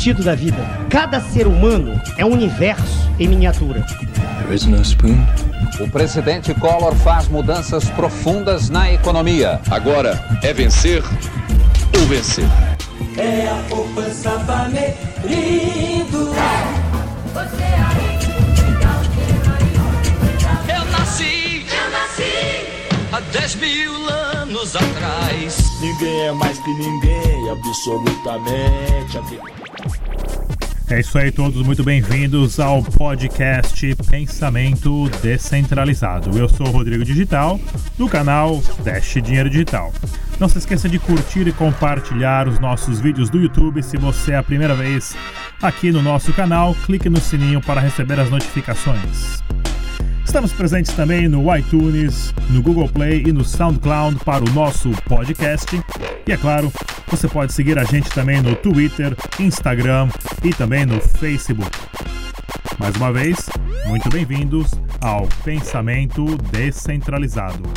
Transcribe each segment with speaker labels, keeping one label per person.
Speaker 1: sentido da vida. Cada ser humano é um universo em miniatura.
Speaker 2: There is no spoon.
Speaker 3: O presidente Collor faz mudanças profundas na economia.
Speaker 2: Agora é vencer ou vencer.
Speaker 4: É a poupança Bamerindo.
Speaker 5: Eu nasci,
Speaker 4: Eu nasci.
Speaker 5: há 10 mil anos atrás.
Speaker 6: Ninguém é mais que ninguém, absolutamente.
Speaker 7: É isso aí, todos muito bem-vindos ao podcast Pensamento Descentralizado. Eu sou o Rodrigo Digital, do canal Dash Dinheiro Digital. Não se esqueça de curtir e compartilhar os nossos vídeos do YouTube. Se você é a primeira vez aqui no nosso canal, clique no sininho para receber as notificações. Estamos presentes também no iTunes, no Google Play e no SoundCloud para o nosso podcast. E é claro, você pode seguir a gente também no Twitter, Instagram e também no Facebook. Mais uma vez, muito bem-vindos ao Pensamento Descentralizado.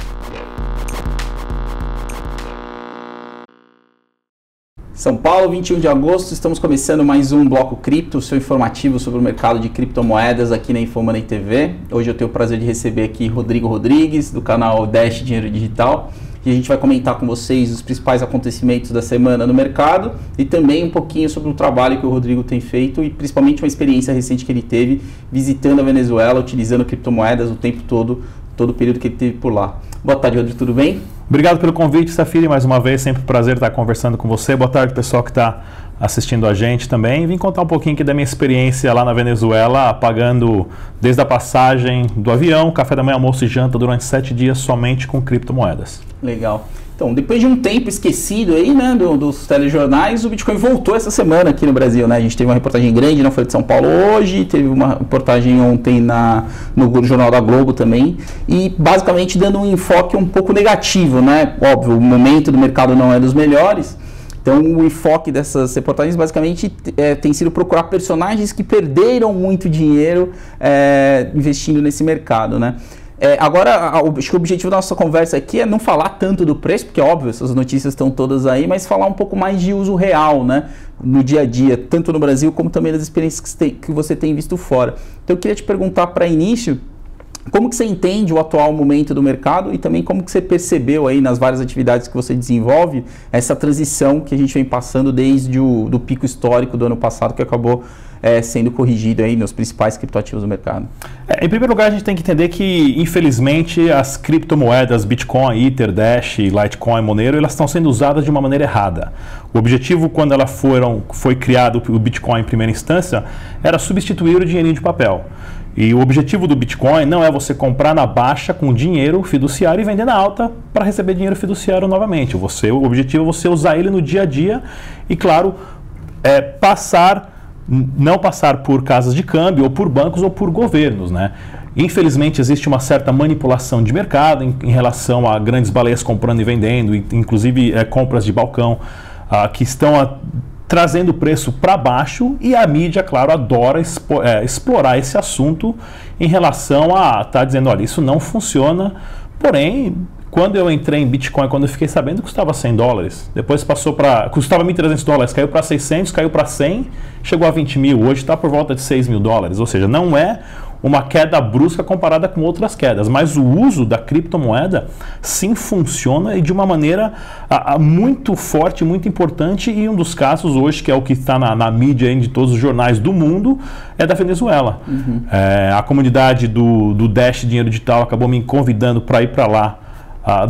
Speaker 8: São Paulo, 21 de agosto, estamos começando mais um Bloco Cripto, seu informativo sobre o mercado de criptomoedas aqui na Infomoney TV. Hoje eu tenho o prazer de receber aqui Rodrigo Rodrigues, do canal Dash Dinheiro Digital, e a gente vai comentar com vocês os principais acontecimentos da semana no mercado e também um pouquinho sobre o trabalho que o Rodrigo tem feito e principalmente uma experiência recente que ele teve visitando a Venezuela, utilizando criptomoedas o tempo todo, todo o período que ele teve por lá. Boa tarde, Rodrigo, tudo bem?
Speaker 7: Obrigado pelo convite, Safiri, mais uma vez, sempre um prazer estar conversando com você. Boa tarde, pessoal que está assistindo a gente também. Vim contar um pouquinho aqui da minha experiência lá na Venezuela, pagando desde a passagem do avião, café da manhã, almoço e janta durante sete dias somente com criptomoedas.
Speaker 8: Legal. Então, depois de um tempo esquecido aí, né, do- dos telejornais, o Bitcoin voltou essa semana aqui no Brasil, né? A gente teve uma reportagem grande na Folha de São Paulo hoje, teve uma reportagem ontem na, no Jornal da Globo também, e basicamente dando um enfoque um pouco negativo, né? Óbvio, o momento do mercado não é dos melhores, então, o enfoque dessas reportagens basicamente é, tem sido procurar personagens que perderam muito dinheiro é, investindo nesse mercado, né? É, agora, acho que o objetivo da nossa conversa aqui é não falar tanto do preço, porque óbvio, essas notícias estão todas aí, mas falar um pouco mais de uso real, né? No dia a dia, tanto no Brasil como também das experiências que você tem visto fora. Então, eu queria te perguntar para início, como que você entende o atual momento do mercado e também como que você percebeu aí nas várias atividades que você desenvolve essa transição que a gente vem passando desde o do pico histórico do ano passado que acabou eh, sendo corrigido aí nos principais criptoativos do mercado?
Speaker 7: É, em primeiro lugar, a gente tem que entender que, infelizmente, as criptomoedas Bitcoin, Ether, Dash, Litecoin, Monero, elas estão sendo usadas de uma maneira errada. O objetivo, quando elas foram, foi criado o Bitcoin em primeira instância, era substituir o dinheirinho de papel. E o objetivo do Bitcoin não é você comprar na baixa com dinheiro fiduciário e vender na alta para receber dinheiro fiduciário novamente. Você, o objetivo é você usar ele no dia a dia e, claro, é, passar não passar por casas de câmbio ou por bancos ou por governos, né? Infelizmente existe uma certa manipulação de mercado em, em relação a grandes baleias comprando e vendendo, inclusive é, compras de balcão ah, que estão a- trazendo o preço para baixo e a mídia, claro, adora expo- é, explorar esse assunto em relação a tá dizendo, olha, isso não funciona, porém quando eu entrei em Bitcoin, quando eu fiquei sabendo, custava 100 dólares. Depois passou para. custava 1.300 dólares, caiu para 600, caiu para 100, chegou a 20 mil. Hoje está por volta de 6 mil dólares. Ou seja, não é uma queda brusca comparada com outras quedas. Mas o uso da criptomoeda sim funciona e de uma maneira ah, ah, muito forte, muito importante. E um dos casos hoje, que é o que está na, na mídia de todos os jornais do mundo, é da Venezuela. É, a comunidade do, do Dash Dinheiro Digital acabou me convidando para ir para lá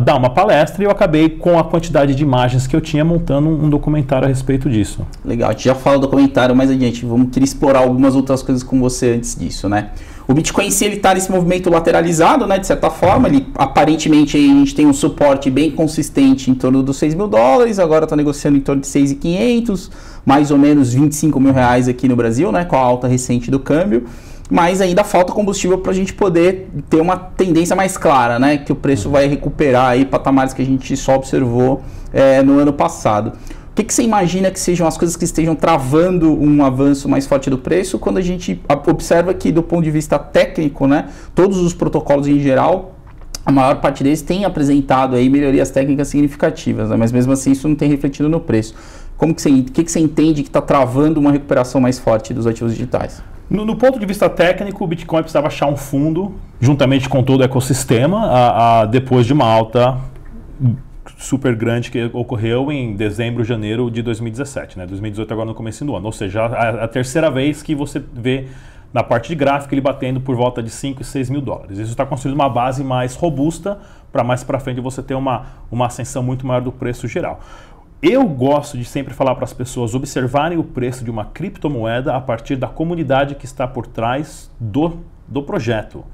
Speaker 7: dar uma palestra e eu acabei com a quantidade de imagens que eu tinha montando um, um documentário a respeito disso.
Speaker 8: Legal, a gente já fala do comentário mais adiante, vamos querer explorar algumas outras coisas com você antes disso, né? O Bitcoin si ele está nesse movimento lateralizado, né? De certa forma, ele aparentemente a gente tem um suporte bem consistente em torno dos 6 mil dólares, agora está negociando em torno de 6.500, mais ou menos 25 mil reais aqui no Brasil, né? Com a alta recente do câmbio. Mas ainda falta combustível para a gente poder ter uma tendência mais clara, né? Que o preço vai recuperar aí patamares que a gente só observou eh, no ano passado. O que, que você imagina que sejam as coisas que estejam travando um avanço mais forte do preço quando a gente observa que, do ponto de vista técnico, né, todos os protocolos em geral, a maior parte deles tem apresentado aí melhorias técnicas significativas, né, mas mesmo assim isso não tem refletido no preço. Como que você, que, que você entende que está travando uma recuperação mais forte dos ativos digitais?
Speaker 7: No, no, ponto de vista técnico, o Bitcoin precisava achar um fundo, juntamente com todo o ecossistema, a, a, depois de uma alta super grande que ocorreu em dezembro, janeiro de 2017, né? 2018 agora no começo do ano. Ou seja, a, a, terceira vez que você vê na parte de gráfico ele batendo por volta de 5 e 6 mil dólares. Isso está construindo uma base mais robusta para mais para frente você ter uma, uma ascensão muito maior do preço geral. Eu gosto de sempre falar para as pessoas observarem o preço de uma criptomoeda a partir da comunidade que está por trás do, do projeto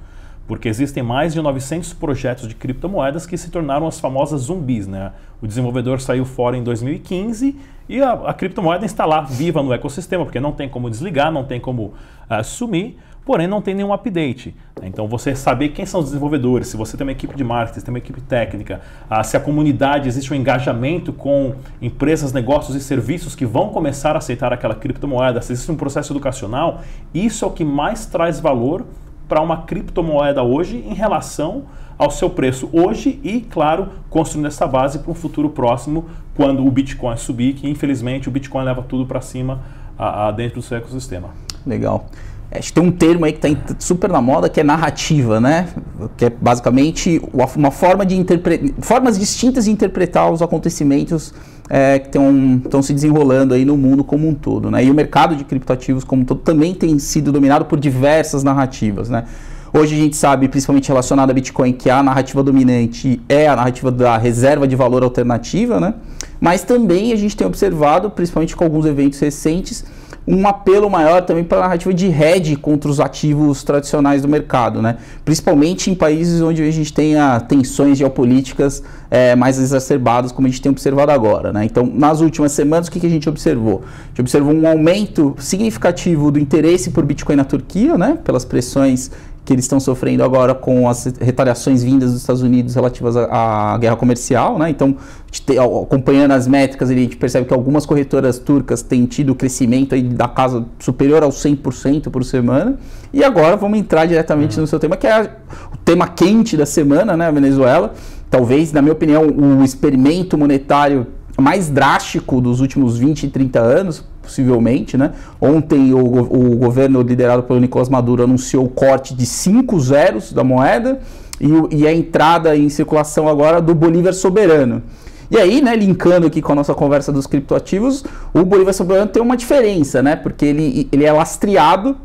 Speaker 7: porque existem mais de 900 projetos de criptomoedas que se tornaram as famosas zumbis. Né? O desenvolvedor saiu fora em 2015 e a, a criptomoeda está lá viva no ecossistema, porque não tem como desligar, não tem como uh, sumir, porém não tem nenhum update. Né? Então você saber quem são os desenvolvedores, se você tem uma equipe de marketing, se tem uma equipe técnica, uh, se a comunidade existe um engajamento com empresas, negócios e serviços que vão começar a aceitar aquela criptomoeda, se existe um processo educacional, isso é o que mais traz valor para uma criptomoeda hoje em relação ao seu preço hoje e, claro, construindo essa base para um futuro próximo, quando o Bitcoin subir, que infelizmente o Bitcoin leva tudo para cima a, a dentro do seu ecossistema.
Speaker 8: Legal. É, acho que tem um termo aí que está super na moda que é narrativa, né? Que é basicamente uma forma de interpretar, formas distintas de interpretar os acontecimentos é, que estão se desenrolando aí no mundo como um todo, né? E o mercado de criptoativos como um todo também tem sido dominado por diversas narrativas, né? Hoje a gente sabe, principalmente relacionado a Bitcoin, que a narrativa dominante é a narrativa da reserva de valor alternativa, né? Mas também a gente tem observado, principalmente com alguns eventos recentes, um apelo maior também para a narrativa de hedge contra os ativos tradicionais do mercado, né? principalmente em países onde a gente tenha tensões geopolíticas é, mais exacerbadas, como a gente tem observado agora. Né? Então, nas últimas semanas, o que, que a gente observou? A gente observou um aumento significativo do interesse por Bitcoin na Turquia, né? pelas pressões que eles estão sofrendo agora com as retaliações vindas dos Estados Unidos relativas à, à guerra comercial, né? Então, te, acompanhando as métricas, a gente percebe que algumas corretoras turcas têm tido crescimento aí da casa superior ao 100% por semana. E agora vamos entrar diretamente uhum. no seu tema, que é o tema quente da semana, né? A Venezuela. Talvez, na minha opinião, o experimento monetário mais drástico dos últimos 20 e 30 anos, possivelmente, né? Ontem o, o governo liderado pelo Nicolás Maduro anunciou o corte de 5 zeros da moeda e, e a entrada em circulação agora do Bolívar soberano. E aí, né, linkando aqui com a nossa conversa dos criptoativos, o Bolívar soberano tem uma diferença, né? Porque ele, ele é lastreado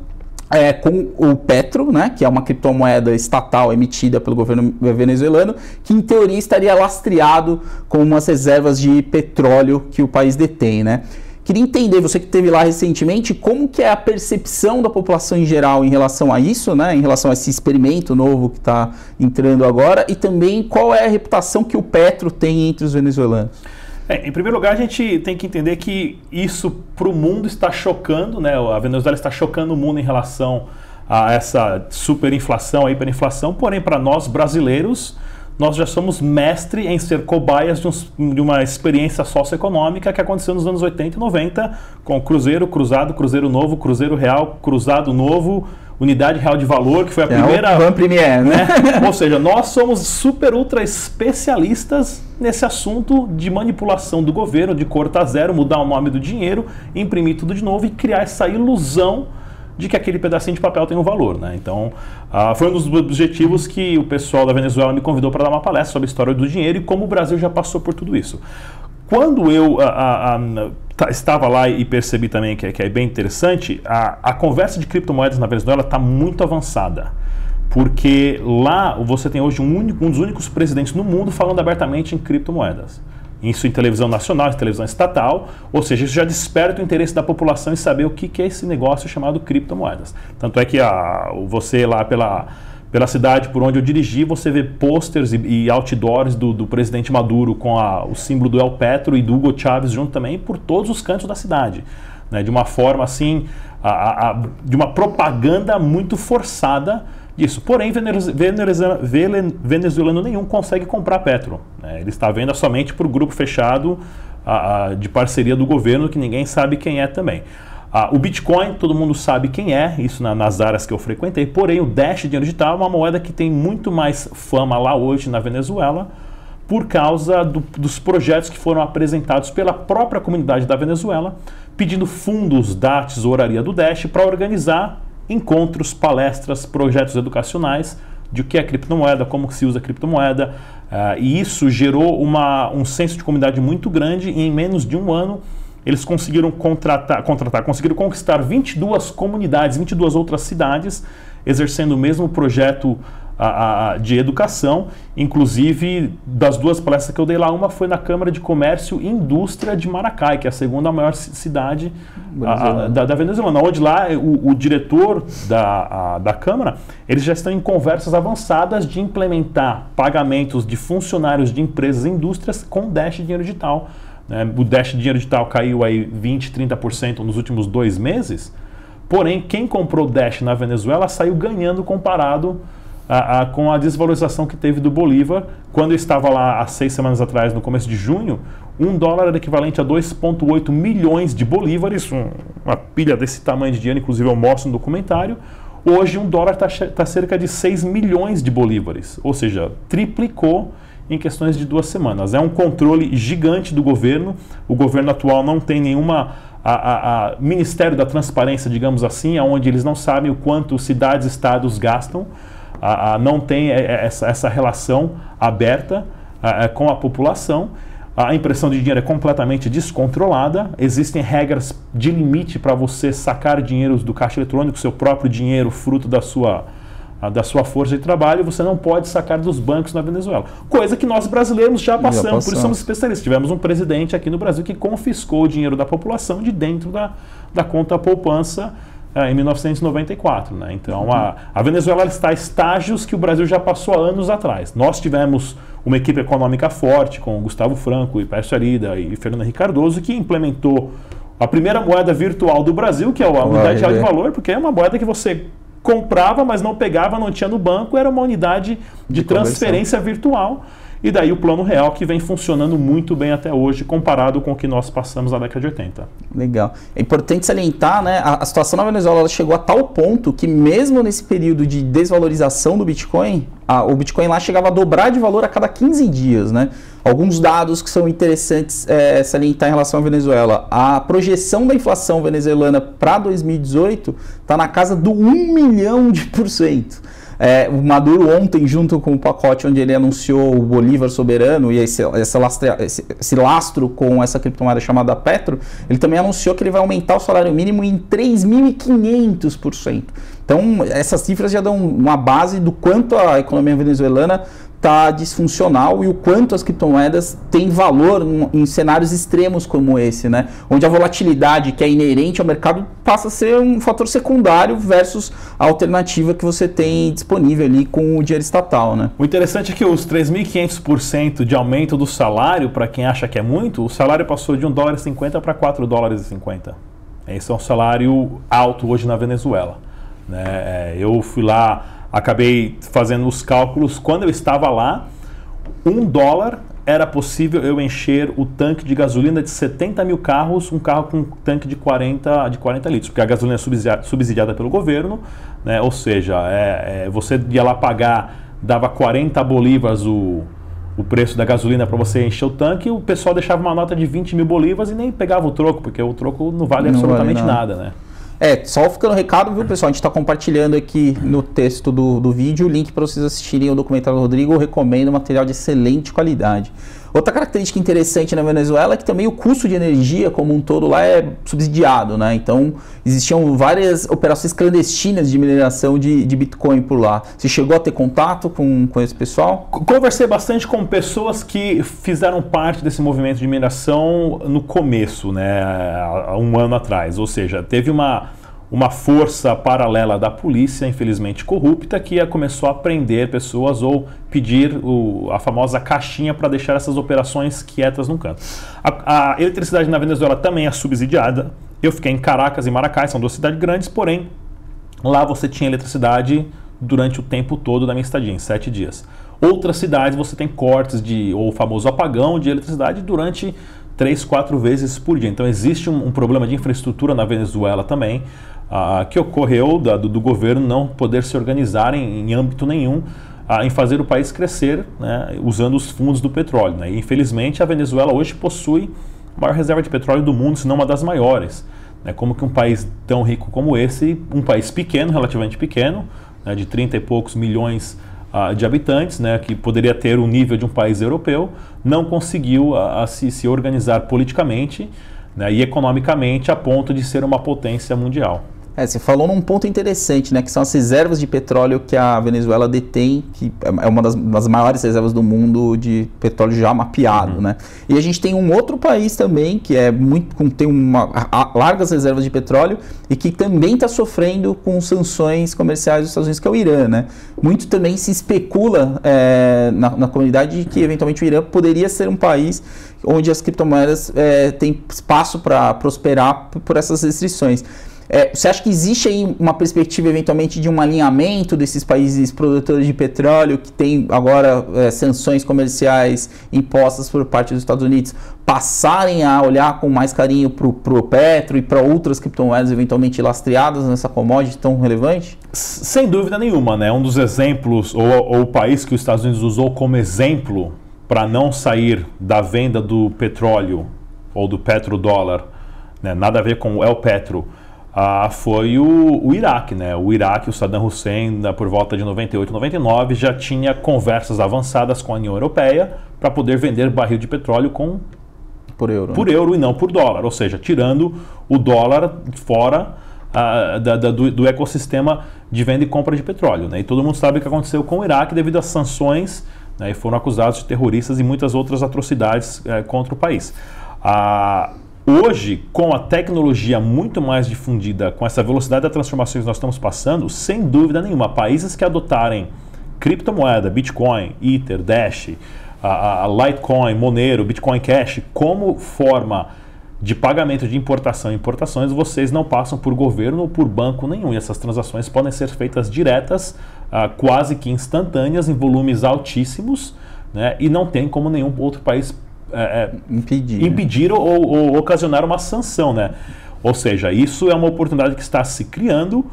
Speaker 8: é, com o Petro, né, que é uma criptomoeda estatal emitida pelo governo venezuelano, que em teoria estaria lastreado com umas reservas de petróleo que o país detém, né? Queria entender, você que esteve lá recentemente, como que é a percepção da população em geral em relação a isso, né? Em relação a esse experimento novo que está entrando agora e também qual é a reputação que o Petro tem entre os venezuelanos.
Speaker 7: É, em primeiro lugar, a gente tem que entender que isso para o mundo está chocando, né? A Venezuela está chocando o mundo em relação a essa superinflação, a hiperinflação, porém para nós brasileiros, nós já somos mestre em ser cobaias de, um, de, uma experiência socioeconômica que aconteceu nos anos 80 e 90, com Cruzeiro, Cruzado, Cruzeiro Novo, Cruzeiro Real, Cruzado Novo, Unidade Real de Valor, que foi a é primeira.
Speaker 8: O Premier, né?
Speaker 7: né? Ou seja, nós somos super ultra especialistas nesse assunto de manipulação do governo, de cortar zero, mudar o nome do dinheiro, imprimir tudo de novo e criar essa ilusão de que aquele pedacinho de papel tem um valor. Né? Então, uh, foi um dos objetivos que o pessoal da Venezuela me convidou para dar uma palestra sobre a história do dinheiro e como o Brasil já passou por tudo isso. Quando eu uh, uh, estava lá e percebi também que, que é bem interessante, a, a conversa de criptomoedas na Venezuela está muito avançada. Porque lá você tem hoje um, único, um dos únicos presidentes no mundo falando abertamente em criptomoedas isso em televisão nacional, em televisão estatal, ou seja, isso já desperta o interesse da população em saber o que, que é esse negócio chamado criptomoedas. Tanto é que a, você lá pela, pela cidade por onde eu dirigi, você vê posters e, e outdoors do, do, presidente Maduro com a, o símbolo do El Petro e do Hugo Chávez junto também por todos os cantos da cidade. Né, de uma forma assim, a, a, de uma propaganda muito forçada disso. Porém, venezuelano, venezuelano nenhum consegue comprar Petro. Né? Ele está vendo somente o grupo fechado de parceria do governo, que ninguém sabe quem é também. O Bitcoin, todo mundo sabe quem é, isso na, nas áreas que eu frequentei, porém o Dash Dinheiro Digital é uma moeda que tem muito mais fama lá hoje na Venezuela, por causa do, dos projetos que foram apresentados pela própria comunidade da Venezuela, pedindo fundos da tesouraria do Dash para organizar encontros, palestras, projetos educacionais de o que é criptomoeda, como se usa criptomoeda, uh, e isso gerou uma, um senso de comunidade muito grande e em menos de um ano eles conseguiram contratar, contratar, conseguiram conquistar 22 comunidades, 22 outras cidades, exercendo o mesmo projeto a, a, de educação. Inclusive, das duas palestras que eu dei lá, uma foi na Câmara de Comércio e Indústria de Maracai, que é a segunda maior cidade a, da, da, Venezuela, onde lá o, o diretor da, da Câmara, eles já estão em conversas avançadas de implementar pagamentos de funcionários de empresas e indústrias com Dash Dinheiro Digital. Né? O Dash Dinheiro Digital caiu aí 20, 30% nos últimos dois meses. Porém, quem comprou Dash na Venezuela saiu ganhando comparado a, a, com a desvalorização que teve do Bolívar. Quando eu estava lá há seis semanas atrás, no começo de junho, um dólar era equivalente a 2,8 milhões de bolívares, um, uma pilha desse tamanho de dinheiro, inclusive eu mostro no documentário. Hoje, um dólar está tá cerca de 6 milhões de bolívares, ou seja, triplicou em questões de duas semanas. É um controle gigante do governo. O governo atual não tem nenhuma a, a, a Ministério da Transparência, digamos assim, onde eles não sabem o quanto cidades e estados gastam, a, não tem essa, essa relação aberta com a população. A impressão de dinheiro é completamente descontrolada. Existem regras de limite para você sacar dinheiro do caixa eletrônico, seu próprio dinheiro, fruto da sua da sua força de trabalho, você não pode sacar dos bancos na Venezuela. Coisa que nós brasileiros já passamos, já passamos. por isso somos especialistas. Tivemos um presidente aqui no Brasil que confiscou o dinheiro da população de dentro da, da conta poupança é, em 1994. Né? Então, a, a Venezuela está a estágios que o Brasil já passou há anos atrás. Nós tivemos uma equipe econômica forte com Gustavo Franco e Pércio Arida e Fernando Henrique Cardoso que implementou a primeira moeda virtual do Brasil, que é a unidade de valor, porque é uma moeda que você comprava, mas não pegava, não tinha no banco, era uma unidade de, de transferência virtual. E daí o plano real que vem funcionando muito bem até hoje, comparado com o que nós passamos na década de 80.
Speaker 8: Legal. É importante salientar, né? A, a situação na Venezuela chegou a tal ponto que, mesmo nesse período de desvalorização do Bitcoin, a, o Bitcoin lá chegava a dobrar de valor a cada 15 dias, né? Alguns dados que são interessantes é, salientar em relação à Venezuela. A projeção da inflação venezuelana para 2018 está na casa do 1 milhão de por cento. É, o Maduro ontem, junto com o pacote onde ele anunciou o Bolívar soberano e esse, esse, lastre, esse, esse lastro com essa criptomoeda chamada Petro, ele também anunciou que ele vai aumentar o salário mínimo em 3.500%. Então, essas cifras já dão uma base do quanto a economia venezuelana está disfuncional e o quanto as criptomoedas têm valor em cenários extremos como esse, né? Onde a volatilidade que é inerente ao mercado passa a ser um fator secundário versus a alternativa que você tem disponível ali com o dinheiro estatal, né?
Speaker 7: O interessante é que os 3.500% de aumento do salário, para quem acha que é muito, o salário passou de 1 dólar e 50 para 4 dólares e 50. Esse é um salário alto hoje na Venezuela. Né? É, eu fui lá acabei fazendo os cálculos. Quando eu estava lá, um dólar era possível eu encher o tanque de gasolina de 70 mil carros, um carro com um tanque de 40, de 40 litros, porque a gasolina é subsidiada, subsidiada pelo governo, né? ou seja, é, é, você ia lá pagar, dava 40 bolívares o, o preço da gasolina para você encher o tanque, o pessoal deixava uma nota de 20 mil bolívares e nem pegava o troco, porque o troco não vale não absolutamente vale nada. nada, né?
Speaker 8: É, só ficando recado, viu, pessoal? A gente está compartilhando aqui no texto do, do vídeo o link para vocês assistirem o documentário do Rodrigo. Eu recomendo material de excelente qualidade. Outra característica interessante na Venezuela é que também o custo de energia como um todo lá é subsidiado, né? Então existiam várias operações clandestinas de mineração de, de Bitcoin por lá. Você chegou a ter contato com, com esse pessoal?
Speaker 7: Conversei bastante com pessoas que fizeram parte desse movimento de mineração no começo, né? Há um ano atrás. Ou seja, teve uma uma força paralela da polícia, infelizmente corrupta, que começou a prender pessoas ou pedir o, a famosa caixinha para deixar essas operações quietas no canto. A, a, eletricidade na Venezuela também é subsidiada. Eu fiquei em Caracas e Maracás, são duas cidades grandes, porém lá você tinha eletricidade durante o tempo todo da minha estadia, em sete dias. Outras cidades você tem cortes de ou o famoso apagão de eletricidade durante três, quatro vezes por dia. Então existe um, um problema de infraestrutura na Venezuela também que ocorreu da, do, do, governo não poder se organizar em, em âmbito nenhum ah, em fazer o país crescer né, usando os fundos do petróleo. Né? E, infelizmente, a Venezuela hoje possui a maior reserva de petróleo do mundo, se não uma das maiores. Né? Como que um país tão rico como esse, um país pequeno, relativamente pequeno, né, de 30 e poucos milhões ah, de habitantes, né, que poderia ter o nível de um país europeu, não conseguiu ah, se, se organizar politicamente né, e economicamente a ponto de ser uma potência mundial.
Speaker 8: É, você falou num ponto interessante, né? Que são as reservas de petróleo que a Venezuela detém, que é uma das, das maiores reservas do mundo de petróleo já mapeado, uhum. né? E a gente tem um outro país também que é muito tem uma a, largas reservas de petróleo e que também está sofrendo com sanções comerciais dos Estados Unidos, que é o Irã, né? Muito também se especula é, na, na comunidade de que eventualmente o Irã poderia ser um país onde as criptomoedas é, têm espaço para prosperar por essas restrições. É, você acha que existe aí uma perspectiva eventualmente de um alinhamento desses países produtores de petróleo que tem agora é, sanções comerciais impostas por parte dos Estados Unidos passarem a olhar com mais carinho para o petro e para outras criptomoedas eventualmente lastreadas nessa commodity tão relevante?
Speaker 7: Sem dúvida nenhuma, né? Um dos exemplos, ou, ou o país que os Estados Unidos usou como exemplo para não sair da venda do petróleo ou do petrodólar, né? nada a ver com o El Petro, ah, foi o, o, Iraque. Né? O Iraque, o Saddam Hussein, por volta de 98, 99, já tinha conversas avançadas com a União Europeia para poder vender barril de petróleo com
Speaker 8: por euro,
Speaker 7: por
Speaker 8: né?
Speaker 7: euro e não por dólar, ou seja, tirando o dólar fora ah, da, da, do, do, ecossistema de venda e compra de petróleo. Né? E todo mundo sabe o que aconteceu com o Iraque devido às sanções né? e foram acusados de terroristas e muitas outras atrocidades eh, contra o país. Ah, Hoje, com a tecnologia muito mais difundida, com essa velocidade da transformação que nós estamos passando, sem dúvida nenhuma, países que adotarem criptomoeda, Bitcoin, Ether, Dash, a, a Litecoin, Monero, Bitcoin Cash como forma de pagamento de importação e importações, vocês não passam por governo ou por banco nenhum. E essas transações podem ser feitas diretas, uh, quase que instantâneas, em volumes altíssimos, né? e não tem como nenhum outro país é, é, impedir, impedir ou, ou, ocasionar uma sanção, né? Ou seja, isso é uma oportunidade que está se criando.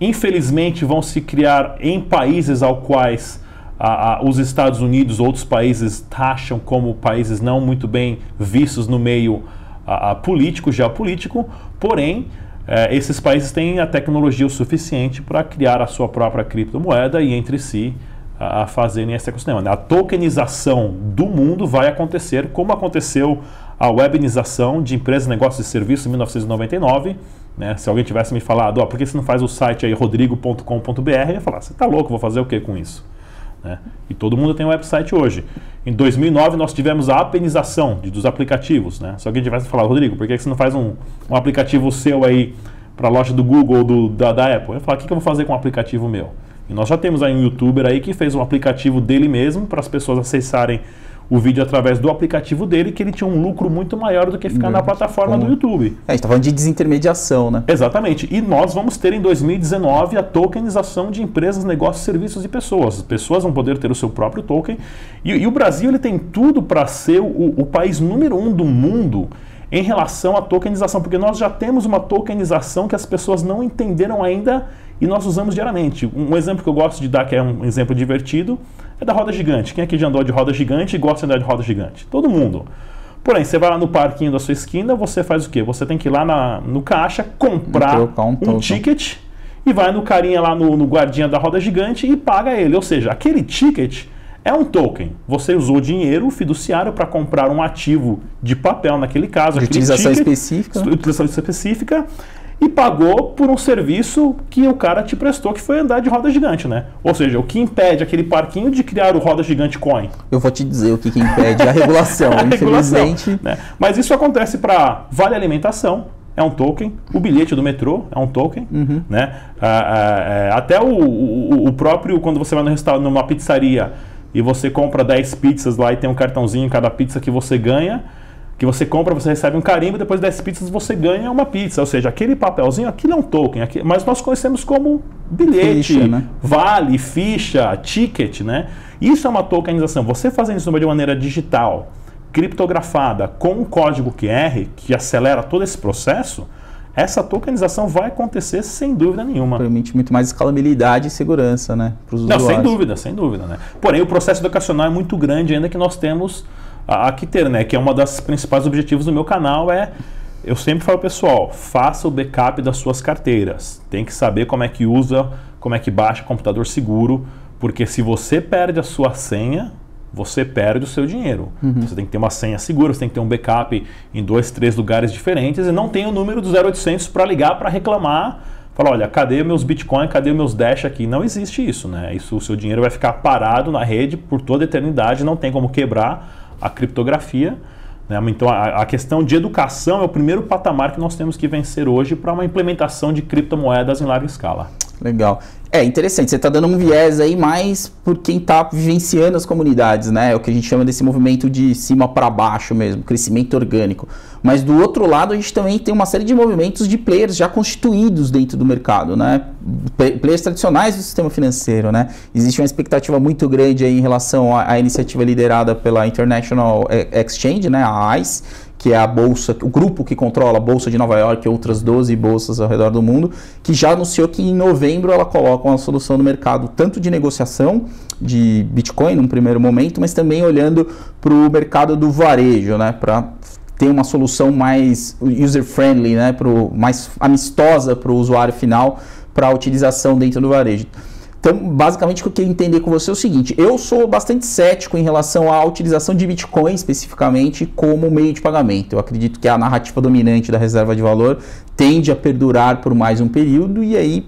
Speaker 7: Infelizmente, vão se criar em países ao quais a, a, os Estados Unidos, outros países taxam como países não muito bem vistos no meio a, político, geopolítico. Porém, é, esses países têm a tecnologia o suficiente para criar a sua própria criptomoeda e entre si a, fazerem esse ecossistema. Né? A tokenização do mundo vai acontecer como aconteceu a webinização de empresas, negócios e serviços em 1999. Né? Se alguém tivesse me falado, oh, por que você não faz o site aí rodrigo.com.br, eu ia falar, você está louco, vou fazer o que com isso? Né? E todo mundo tem um website hoje. Em 2009 nós tivemos a apenização de, dos aplicativos. Né? Se alguém tivesse falado, Rodrigo, por que você não faz um, um aplicativo seu aí para a loja do Google ou do, da, da Apple? Eu ia falar, o que, que eu vou fazer com um aplicativo meu? E nós já temos aí um youtuber aí que fez um aplicativo dele mesmo para as pessoas acessarem o vídeo através do aplicativo dele, que ele tinha um lucro muito maior do que ficar na plataforma do YouTube.
Speaker 8: É, a gente está falando de desintermediação, né?
Speaker 7: Exatamente. E nós vamos ter em 2019 a tokenização de empresas, negócios, serviços e pessoas. As pessoas vão poder ter o seu próprio token. E, e o Brasil ele tem tudo para ser o, o país número um do mundo em relação à tokenização, porque nós já temos uma tokenização que as pessoas não entenderam ainda e nós usamos diariamente. Um exemplo que eu gosto de dar, que é um exemplo divertido, é da roda gigante. Quem aqui já andou de roda gigante e gosta de andar de roda gigante? Todo mundo. Porém, você vai lá no parquinho da sua esquina, você faz o quê? Você tem que ir lá na, no caixa, comprar um, um ticket e vai no carinha lá no, no guardinha da roda gigante e paga ele. Ou seja, aquele ticket é um token. Você usou dinheiro fiduciário para comprar um ativo de papel, naquele caso.
Speaker 8: De utilização ticket, específica.
Speaker 7: Utilização específica e pagou por um serviço que o cara te prestou, que foi andar de roda gigante, né? Ou seja, o que impede aquele parquinho de criar o roda gigante coin?
Speaker 8: Eu vou te dizer o que, que impede a regulação, a infelizmente. Regulação,
Speaker 7: né? Mas isso acontece para vale alimentação, é um token, o bilhete do metrô é um token, uhum. né? Ah, ah, é, até o, o, o, próprio, quando você vai no restaurante, numa pizzaria e você compra 10 pizzas lá e tem um cartãozinho em cada pizza que você ganha, que você compra, você recebe um carimbo, depois 10 pizzas você ganha uma pizza. Ou seja, aquele papelzinho, aquilo é um token, aqui, mas nós conhecemos como bilhete, ficha, né? vale, ficha, ticket, né? Isso é uma tokenização. Você fazendo isso de maneira digital, criptografada, com um código QR, que acelera todo esse processo, essa tokenização vai acontecer sem dúvida nenhuma.
Speaker 8: Permite muito mais escalabilidade e segurança, né? Para os
Speaker 7: Não,
Speaker 8: usuários.
Speaker 7: sem dúvida, sem dúvida. Né? Porém, o processo educacional é muito grande ainda que nós temos a, a que ter, né? Que é uma das principais objetivos do meu canal é eu sempre falo pessoal, faça o backup das suas carteiras. Tem que saber como é que usa, como é que baixa computador seguro, porque se você perde a sua senha, você perde o seu dinheiro. Você tem que ter uma senha segura, você tem que ter um backup em dois, três lugares diferentes e não tem o número do 0800 para ligar para reclamar. Falar, olha, cadê meus Bitcoin, cadê meus Dash aqui? Não existe isso, né? Isso, o seu dinheiro vai ficar parado na rede por toda a eternidade, não tem como quebrar a criptografia. Né? Então, a, a questão de educação é o primeiro patamar que nós temos que vencer hoje para uma implementação de criptomoedas em larga escala.
Speaker 8: Legal. É interessante, você está dando um viés aí mais por quem está vivenciando as comunidades, né? É o que a gente chama desse movimento de cima para baixo mesmo, crescimento orgânico. Mas do outro lado, a gente também tem uma série de movimentos de players já constituídos dentro do mercado, né? Play- Players tradicionais do sistema financeiro, né? Existe uma expectativa muito grande aí em relação à, à iniciativa liderada pela International eh, Exchange, né? A ICE, que é a bolsa, o grupo que controla a bolsa de Nova York e outras 12 bolsas ao redor do mundo, que já anunciou que em novembro ela coloca uma solução no mercado tanto de negociação de Bitcoin num primeiro momento, mas também olhando para o mercado do varejo, né, para ter uma solução mais user friendly, né, pro, mais amistosa para o usuário final para a utilização dentro do varejo. Então, basicamente, o que eu queria entender com você é o seguinte: eu sou bastante cético em relação à utilização de Bitcoin especificamente como meio de pagamento. Eu acredito que a narrativa dominante da reserva de valor tende a perdurar por mais um período e aí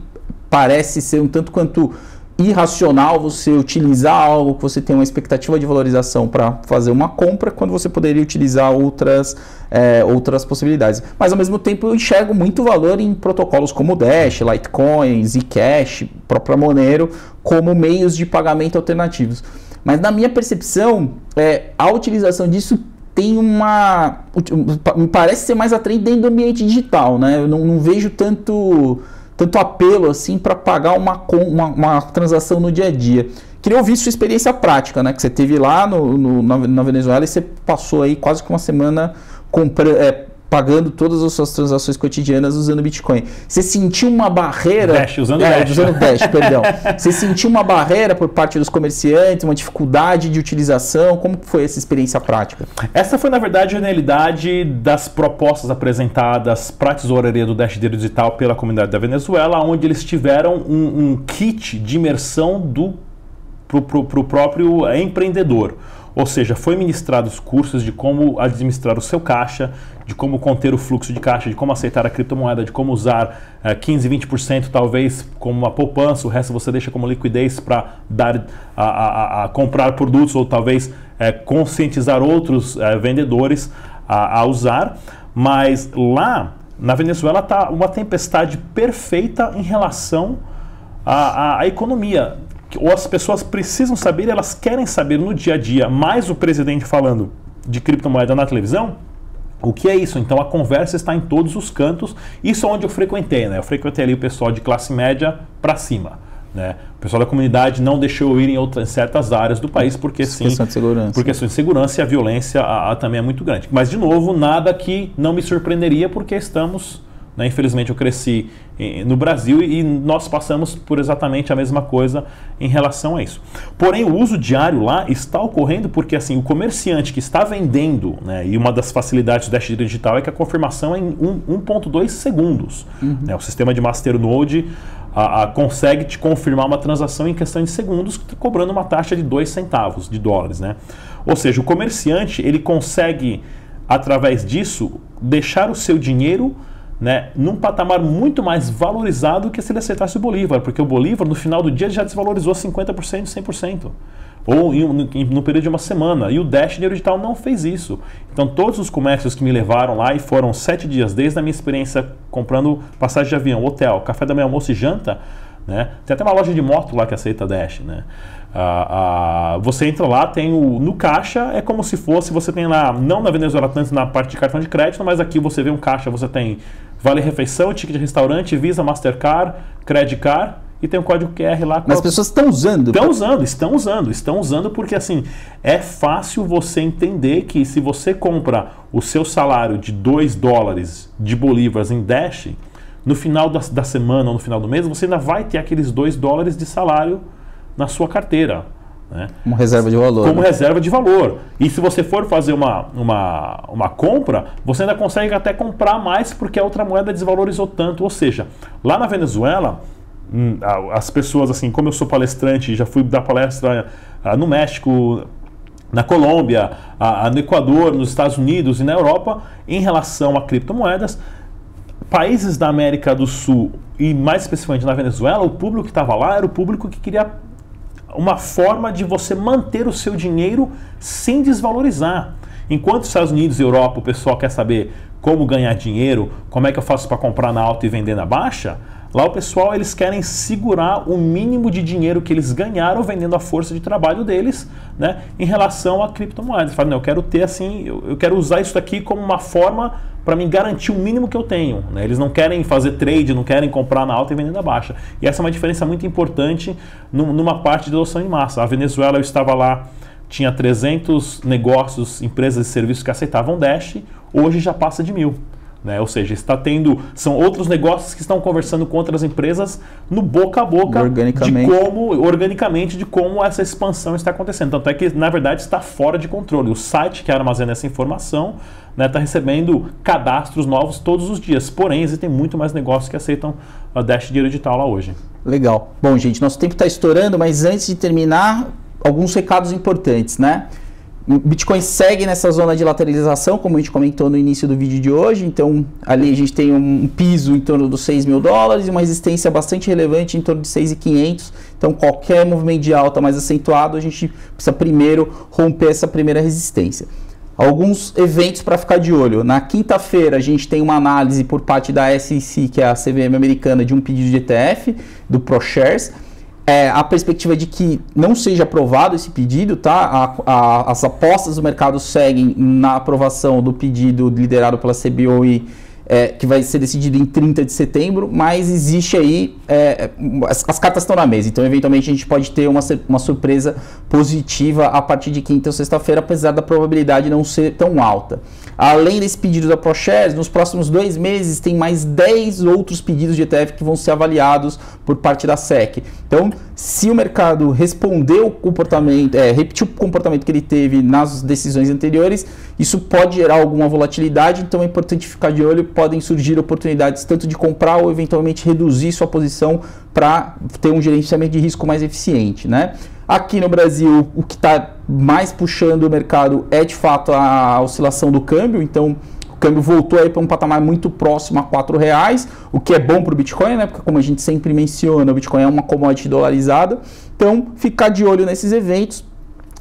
Speaker 8: parece ser um tanto quanto irracional você utilizar algo que você tem uma expectativa de valorização para fazer uma compra quando você poderia utilizar outras, é, outras possibilidades. Mas ao mesmo tempo eu enxergo muito valor em protocolos como Dash, Litecoin, Zcash, própria Monero como meios de pagamento alternativos. Mas na minha percepção, é, a utilização disso tem uma. Me parece ser mais atraente dentro do ambiente digital, né? Eu não, não vejo tanto tanto apelo assim para pagar uma, uma, uma transação no dia a dia. Queria ouvir sua experiência prática, né? Que você teve lá no, no- na, Venezuela e você passou aí quase que uma semana comprando. Pagando todas as suas transações cotidianas usando Bitcoin. Você sentiu uma barreira.
Speaker 7: Dash, usando
Speaker 8: é,
Speaker 7: Dash.
Speaker 8: Usando Dash, perdão. Você sentiu uma barreira por parte dos comerciantes, uma dificuldade de utilização? Como foi essa experiência prática?
Speaker 7: Essa foi, na verdade, a genialidade das propostas apresentadas para a tesouraria do Dash Digital pela comunidade da Venezuela, onde eles tiveram um, um kit de imersão do para o próprio eh, empreendedor. Ou seja, foi ministrados cursos de como administrar o seu caixa, de como conter o fluxo de caixa, de como aceitar a criptomoeda, de como usar eh, 15, 20% talvez como uma poupança, o resto você deixa como liquidez para dar a, a- a- comprar produtos ou talvez eh, conscientizar outros eh, vendedores a, a usar. Mas lá na Venezuela está uma tempestade perfeita em relação à, à- à economia. Ou as pessoas precisam saber, elas querem saber no dia a dia, mais o presidente falando de criptomoeda na televisão, o que é isso? Então a conversa está em todos os cantos. Isso é onde eu frequentei, né? Eu frequentei ali o pessoal de classe média para cima. Né? O pessoal da comunidade não deixou eu ir em, outras, em certas áreas do país porque sim,
Speaker 8: Questão de segurança.
Speaker 7: por questão de segurança e a violência a- a também é muito grande. Mas de novo, nada que não me surpreenderia porque estamos, né, infelizmente eu cresci eh, no Brasil e nós passamos por exatamente a mesma coisa em relação a isso. Porém, o uso diário lá está ocorrendo porque assim o comerciante que está vendendo, né, e uma das facilidades do Dash Digital é que a confirmação é em um- 1.2 segundos. né, o sistema de Masternode a, a- consegue te confirmar uma transação em questão de segundos, cobrando uma taxa de 2 centavos de dólares. Né? Ou seja, o comerciante ele consegue, através disso, deixar o seu dinheiro né, num patamar muito mais valorizado que se ele acertasse o Bolívar, porque o Bolívar, no final do dia, já desvalorizou 50%, 100%. Ou em, no, em- no período de uma semana. E o Dash Dinheiro Digital não fez isso. Então, todos os comércios que me levaram lá, e foram sete dias, desde a minha experiência comprando passagem de avião, hotel, café da manhã, almoço e janta, né? Tem até uma loja de moto lá que aceita Dash, né? Ah, ah, você entra lá, tem o no caixa, é como se fosse, você tem lá, não na Venezuela tanto na parte de cartão de crédito, mas aqui você vê um caixa, você tem vale refeição, ticket de restaurante, Visa, Mastercard, Credit Card e tem um código QR lá.
Speaker 8: Mas as pessoas estão usando.
Speaker 7: Estão usando, estão usando, estão usando porque assim é fácil você entender que se você compra o seu salário de 2 dólares de bolívares em Dash, no final da, da semana ou no final do mês, você ainda vai ter aqueles 2 dólares de salário na sua carteira. Né?
Speaker 8: Como reserva de valor.
Speaker 7: como
Speaker 8: né?
Speaker 7: reserva de valor. E se você for fazer uma, uma, uma compra, você ainda consegue até comprar mais porque a outra moeda desvalorizou tanto. Ou seja, lá na Venezuela, hum, as pessoas, assim, como eu sou palestrante, já fui dar palestra ah, no México, na Colômbia, ah, ah, no Equador, nos Estados Unidos e na Europa, em relação a criptomoedas, países da América do Sul e mais especificamente na Venezuela, o público que estava lá era o público que queria uma forma de você manter o seu dinheiro sem desvalorizar. Enquanto os Estados Unidos e Europa o pessoal quer saber como ganhar dinheiro, como é que eu faço para comprar na alta e vender na baixa, lá o pessoal eles querem segurar o mínimo de dinheiro que eles ganharam vendendo a força de trabalho deles, né, em relação a criptomoedas. Eles falam, não, eu quero ter assim, eu, eu quero usar isso daqui como uma forma para me garantir o mínimo que eu tenho. Né? Eles não querem fazer trade, não querem comprar na alta e vender na baixa. E essa é uma diferença muito importante num- numa parte de adoção em massa. A Venezuela, eu estava lá, tinha 300 negócios, empresas e serviços que aceitavam Dash, hoje já passa de mil. Né? Ou seja, está tendo. São outros negócios que estão conversando com outras empresas no boca a boca
Speaker 8: Organicamente.
Speaker 7: de como, organicamente, de como essa expansão está acontecendo. Tanto é que, na verdade, está fora de controle. O site que armazena essa informação está recebendo cadastros novos todos os dias. Porém, existem muito mais negócios que aceitam a Dash Dinheiro Digital lá hoje.
Speaker 8: Legal. Bom, gente, nosso tempo está estourando, mas antes de terminar, alguns recados importantes, né? Bitcoin segue nessa zona de lateralização, como a gente comentou no início do vídeo de hoje. Então, ali a gente tem um piso em torno dos 6 mil dólares e uma resistência bastante relevante em torno de 6.500. Então, qualquer movimento de alta mais acentuado, a gente precisa primeiro romper essa primeira resistência. Alguns eventos para ficar de olho. Na quinta-feira, a gente tem uma análise por parte da SEC, que é a CVM americana, de um pedido de ETF, do ProShares. É, a perspectiva de que não seja aprovado esse pedido, tá? A- a- as apostas do mercado seguem na aprovação do pedido liderado pela CBOE, é, que vai ser decidido em 30 de setembro, mas existe aí, é, as, as cartas estão na mesa, então eventualmente a gente pode ter uma, uma surpresa positiva a partir de quinta ou sexta-feira, apesar da probabilidade não ser tão alta. Além desse pedido da ProShares, nos próximos dois meses tem mais 10 outros pedidos de ETF que vão ser avaliados por parte da SEC. Então, se o mercado respondeu o comportamento, é, repetiu o comportamento que ele teve nas decisões anteriores, isso pode gerar alguma volatilidade, então é importante ficar de olho, podem surgir oportunidades tanto de comprar ou eventualmente reduzir sua posição para ter um gerenciamento de risco mais eficiente, né? Aqui no Brasil, o que está mais puxando o mercado é de fato a oscilação do câmbio, então o câmbio voltou aí para um patamar muito próximo a R$ reais, o que é bom para o Bitcoin, né? Porque como a gente sempre menciona, o Bitcoin é uma commodity dolarizada. Então, ficar de olho nesses eventos,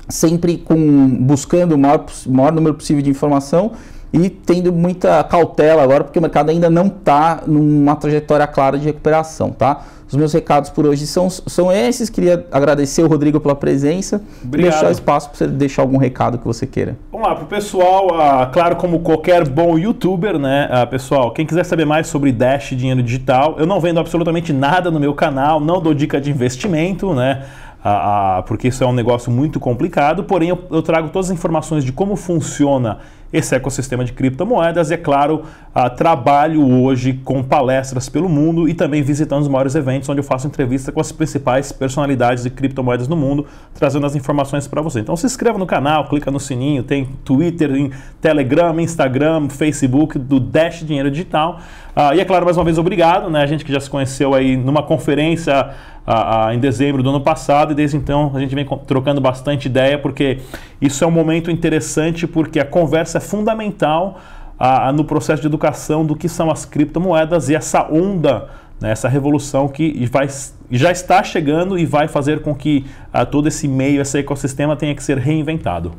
Speaker 8: sempre com buscando o maior, maior número possível de informação e tendo muita cautela agora, porque o mercado ainda não está numa trajetória clara de recuperação, tá? Os meus recados por hoje são, são esses. Queria agradecer o Rodrigo pela presença e
Speaker 7: Obrigado.
Speaker 8: deixar espaço para você deixar algum recado que você queira.
Speaker 7: Vamos lá, pro pessoal, ah, claro, como qualquer bom youtuber, né, ah, pessoal, quem quiser saber mais sobre Dash e dinheiro digital, eu não vendo absolutamente nada no meu canal, não dou dica de investimento, né, ah, porque isso é um negócio muito complicado, porém eu, eu trago todas as informações de como funciona esse ecossistema de criptomoedas e, é claro, ah, trabalho hoje com palestras pelo mundo e também visitando os maiores eventos onde eu faço entrevista com as principais personalidades de criptomoedas no mundo, trazendo as informações para você. Então se inscreva no canal, clica no sininho, tem Twitter, Telegram, Instagram, Facebook do Dash Dinheiro Digital. Ah, e é claro, mais uma vez, obrigado, né? A gente que já se conheceu aí numa conferência ah, ah, em dezembro do ano passado e desde então a gente vem trocando bastante ideia porque isso é um momento interessante porque a conversa é fundamental ah, no processo de educação do que são as criptomoedas e essa onda, né, essa revolução que vai, já está chegando e vai fazer com que ah, todo esse meio, esse ecossistema tenha que ser reinventado.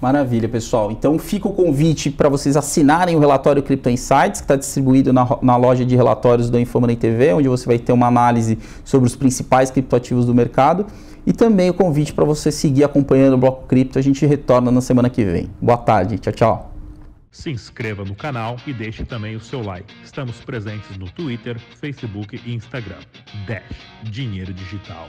Speaker 8: Maravilha, pessoal. Então fica o convite para vocês assinarem o relatório Crypto Insights, que está distribuído na, na loja de relatórios do Infomoney TV, onde você vai ter uma análise sobre os principais criptoativos do mercado. E também o convite para você seguir acompanhando o Bloco Cripto. A gente retorna na semana que vem. Boa tarde. Tchau, tchau.
Speaker 7: Se inscreva no canal e deixe também o seu like. Estamos presentes no Twitter, Facebook e Instagram. Dash Dinheiro Digital.